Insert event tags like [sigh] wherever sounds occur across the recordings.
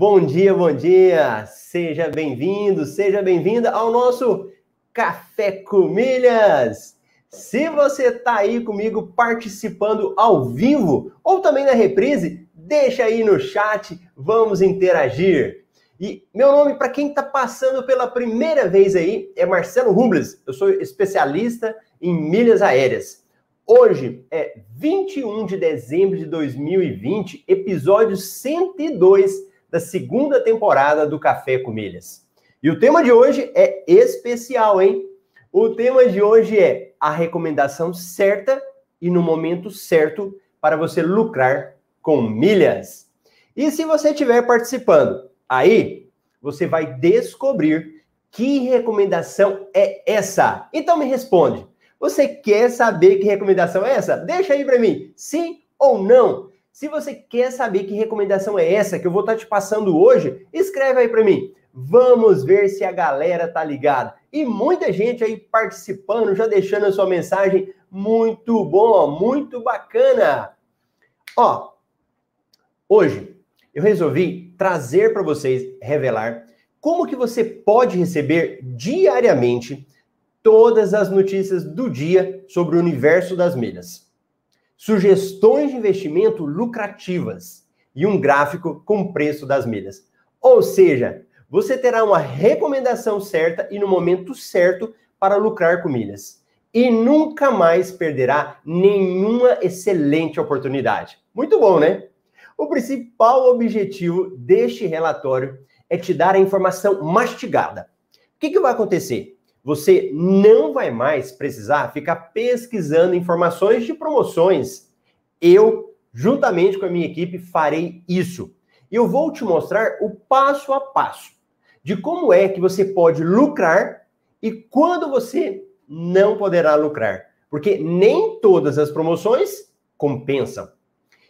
Bom dia, bom dia! Seja bem-vindo, seja bem-vinda ao nosso Café com Milhas! Se você está aí comigo participando ao vivo ou também na reprise, deixa aí no chat, vamos interagir. E meu nome, para quem está passando pela primeira vez aí, é Marcelo Rubles. Eu sou especialista em milhas aéreas. Hoje é 21 de dezembro de 2020, episódio 102 da segunda temporada do Café com Milhas. E o tema de hoje é especial, hein? O tema de hoje é a recomendação certa e no momento certo para você lucrar com milhas. E se você estiver participando, aí você vai descobrir que recomendação é essa. Então me responde. Você quer saber que recomendação é essa? Deixa aí para mim, sim ou não. Se você quer saber que recomendação é essa que eu vou estar tá te passando hoje, escreve aí para mim. Vamos ver se a galera tá ligada. E muita gente aí participando, já deixando a sua mensagem. Muito bom, muito bacana. Ó, hoje eu resolvi trazer para vocês, revelar como que você pode receber diariamente todas as notícias do dia sobre o universo das milhas sugestões de investimento lucrativas e um gráfico com o preço das milhas. Ou seja, você terá uma recomendação certa e no momento certo para lucrar com milhas. E nunca mais perderá nenhuma excelente oportunidade. Muito bom, né? O principal objetivo deste relatório é te dar a informação mastigada. O que, que vai acontecer? Você não vai mais precisar ficar pesquisando informações de promoções. Eu, juntamente com a minha equipe, farei isso. E eu vou te mostrar o passo a passo de como é que você pode lucrar e quando você não poderá lucrar. Porque nem todas as promoções compensam.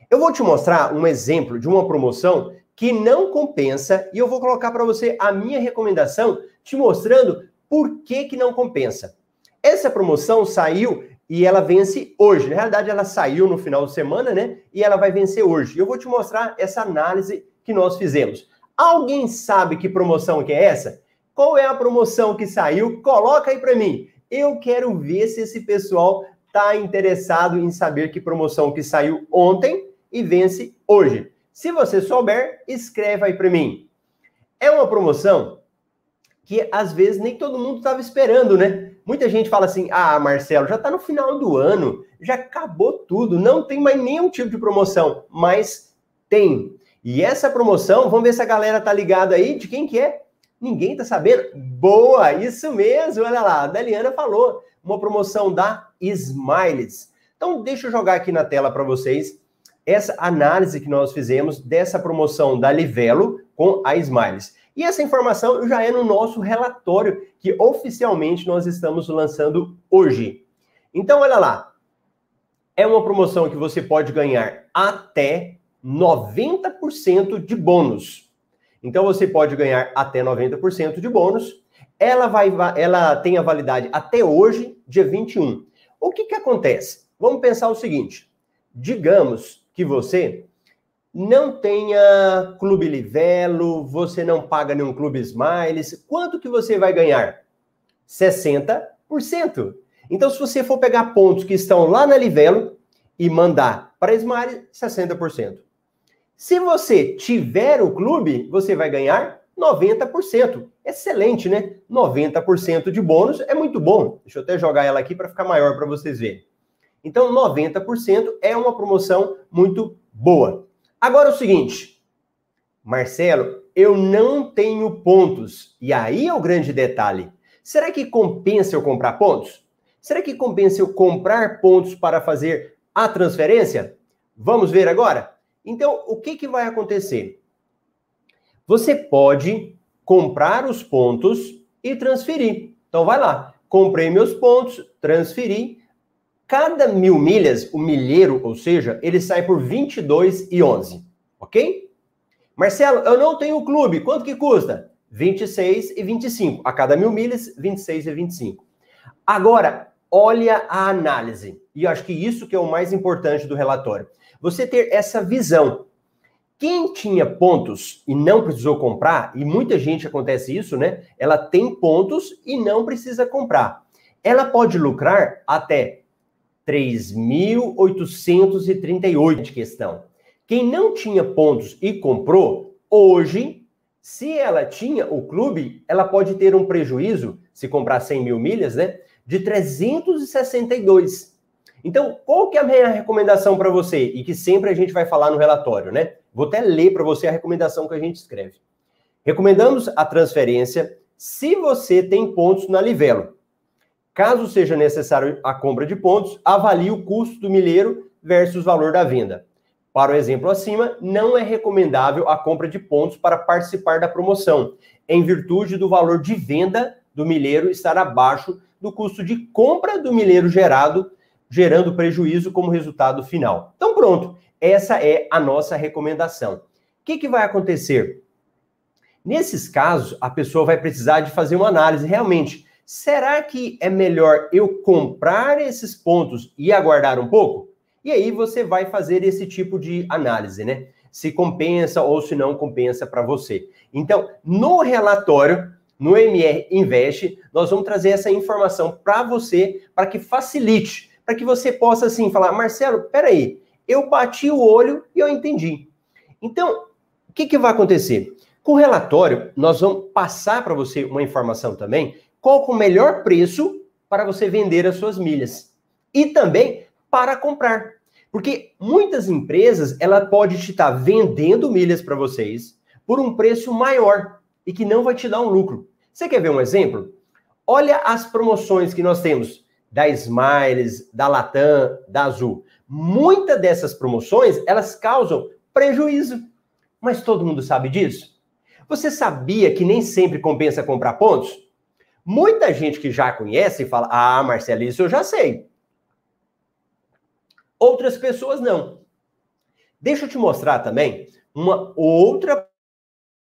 Eu vou te mostrar um exemplo de uma promoção que não compensa e eu vou colocar para você a minha recomendação, te mostrando por que, que não compensa? Essa promoção saiu e ela vence hoje. Na realidade, ela saiu no final de semana, né? E ela vai vencer hoje. Eu vou te mostrar essa análise que nós fizemos. Alguém sabe que promoção que é essa? Qual é a promoção que saiu? Coloca aí para mim. Eu quero ver se esse pessoal está interessado em saber que promoção que saiu ontem e vence hoje. Se você souber, escreva aí para mim. É uma promoção que às vezes nem todo mundo estava esperando, né? Muita gente fala assim: ah, Marcelo, já está no final do ano, já acabou tudo, não tem mais nenhum tipo de promoção, mas tem. E essa promoção, vamos ver se a galera tá ligada aí, de quem que é? Ninguém tá sabendo? Boa, isso mesmo, olha lá, a Daliana falou, uma promoção da Smiles. Então, deixa eu jogar aqui na tela para vocês essa análise que nós fizemos dessa promoção da Livelo com a Smiles. E essa informação já é no nosso relatório que oficialmente nós estamos lançando hoje. Então, olha lá. É uma promoção que você pode ganhar até 90% de bônus. Então, você pode ganhar até 90% de bônus. Ela, vai, ela tem a validade até hoje, dia 21. O que, que acontece? Vamos pensar o seguinte: digamos que você não tenha clube Livelo, você não paga nenhum clube Smiles, quanto que você vai ganhar? 60%. Então, se você for pegar pontos que estão lá na Livelo e mandar para Smiles, 60%. Se você tiver o clube, você vai ganhar 90%. Excelente, né? 90% de bônus é muito bom. Deixa eu até jogar ela aqui para ficar maior para vocês verem. Então, 90% é uma promoção muito boa. Agora o seguinte, Marcelo, eu não tenho pontos. E aí é o grande detalhe. Será que compensa eu comprar pontos? Será que compensa eu comprar pontos para fazer a transferência? Vamos ver agora? Então, o que, que vai acontecer? Você pode comprar os pontos e transferir. Então, vai lá. Comprei meus pontos, transferi. Cada mil milhas, o milheiro, ou seja, ele sai por 22,11, ok? Marcelo, eu não tenho clube, quanto que custa? 26 e 25. A cada mil milhas, 26 e 25. Agora, olha a análise. E eu acho que isso que é o mais importante do relatório. Você ter essa visão. Quem tinha pontos e não precisou comprar, e muita gente acontece isso, né? Ela tem pontos e não precisa comprar. Ela pode lucrar até 3.838 de questão. Quem não tinha pontos e comprou, hoje, se ela tinha o clube, ela pode ter um prejuízo, se comprar 100 mil milhas, né? De 362. Então, qual que é a minha recomendação para você? E que sempre a gente vai falar no relatório, né? Vou até ler para você a recomendação que a gente escreve. Recomendamos a transferência se você tem pontos na Livelo. Caso seja necessário a compra de pontos, avalie o custo do milheiro versus o valor da venda. Para o exemplo acima, não é recomendável a compra de pontos para participar da promoção, em virtude do valor de venda do milheiro estar abaixo do custo de compra do milheiro gerado, gerando prejuízo como resultado final. Então, pronto, essa é a nossa recomendação. O que, que vai acontecer? Nesses casos, a pessoa vai precisar de fazer uma análise. Realmente, será que é melhor eu comprar esses pontos e aguardar um pouco? E aí você vai fazer esse tipo de análise, né? Se compensa ou se não compensa para você. Então, no relatório, no MR Invest, nós vamos trazer essa informação para você, para que facilite, para que você possa assim falar, Marcelo, peraí, eu bati o olho e eu entendi. Então, o que, que vai acontecer? Com o relatório, nós vamos passar para você uma informação também, qual o melhor preço para você vender as suas milhas. E também para comprar. Porque muitas empresas, ela pode te estar tá vendendo milhas para vocês por um preço maior e que não vai te dar um lucro. Você quer ver um exemplo? Olha as promoções que nós temos da Smiles, da Latam, da Azul. Muitas dessas promoções, elas causam prejuízo. Mas todo mundo sabe disso? Você sabia que nem sempre compensa comprar pontos? Muita gente que já conhece fala: Ah, Marcelo, isso eu já sei. Outras pessoas não. Deixa eu te mostrar também uma outra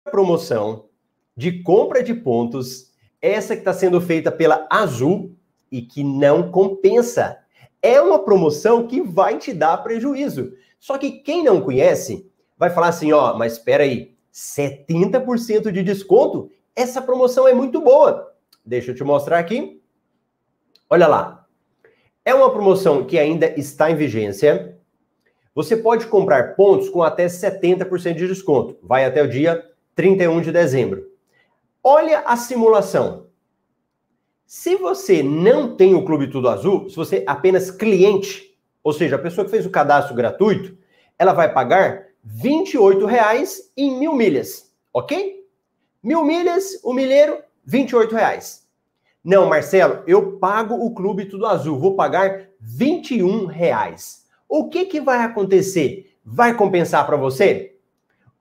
promoção de compra de pontos, essa que está sendo feita pela Azul e que não compensa. É uma promoção que vai te dar prejuízo. Só que quem não conhece vai falar assim, ó, mas espera aí, 70% de desconto? Essa promoção é muito boa. Deixa eu te mostrar aqui. Olha lá. É uma promoção que ainda está em vigência. Você pode comprar pontos com até 70% de desconto. Vai até o dia 31 de dezembro. Olha a simulação. Se você não tem o Clube Tudo Azul, se você é apenas cliente, ou seja, a pessoa que fez o cadastro gratuito, ela vai pagar R$ 28,00 em mil milhas, ok? Mil milhas, o milheiro, R$ 28,00. Não, Marcelo, eu pago o Clube Tudo Azul, vou pagar 21 reais. O que, que vai acontecer? Vai compensar para você?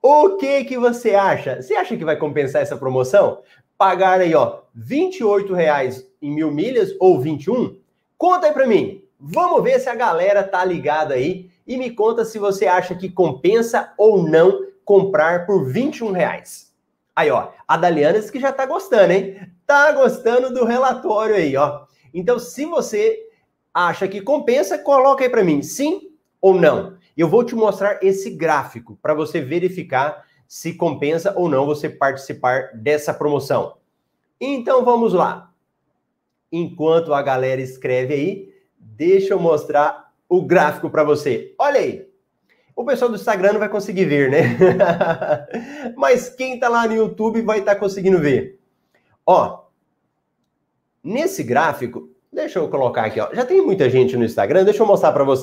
O que que você acha? Você acha que vai compensar essa promoção? Pagar aí, ó, 28 reais em mil milhas ou 21? Conta aí para mim. Vamos ver se a galera tá ligada aí e me conta se você acha que compensa ou não comprar por 21 reais. Aí, ó, a Daliana disse que já tá gostando, hein? Tá gostando do relatório aí, ó. Então, se você acha que compensa, coloca aí para mim, sim ou não. Eu vou te mostrar esse gráfico para você verificar se compensa ou não você participar dessa promoção. Então, vamos lá. Enquanto a galera escreve aí, deixa eu mostrar o gráfico para você. Olha aí. O pessoal do Instagram não vai conseguir ver, né? [laughs] Mas quem tá lá no YouTube vai estar tá conseguindo ver. Ó, nesse gráfico, deixa eu colocar aqui, ó. Já tem muita gente no Instagram, deixa eu mostrar para vocês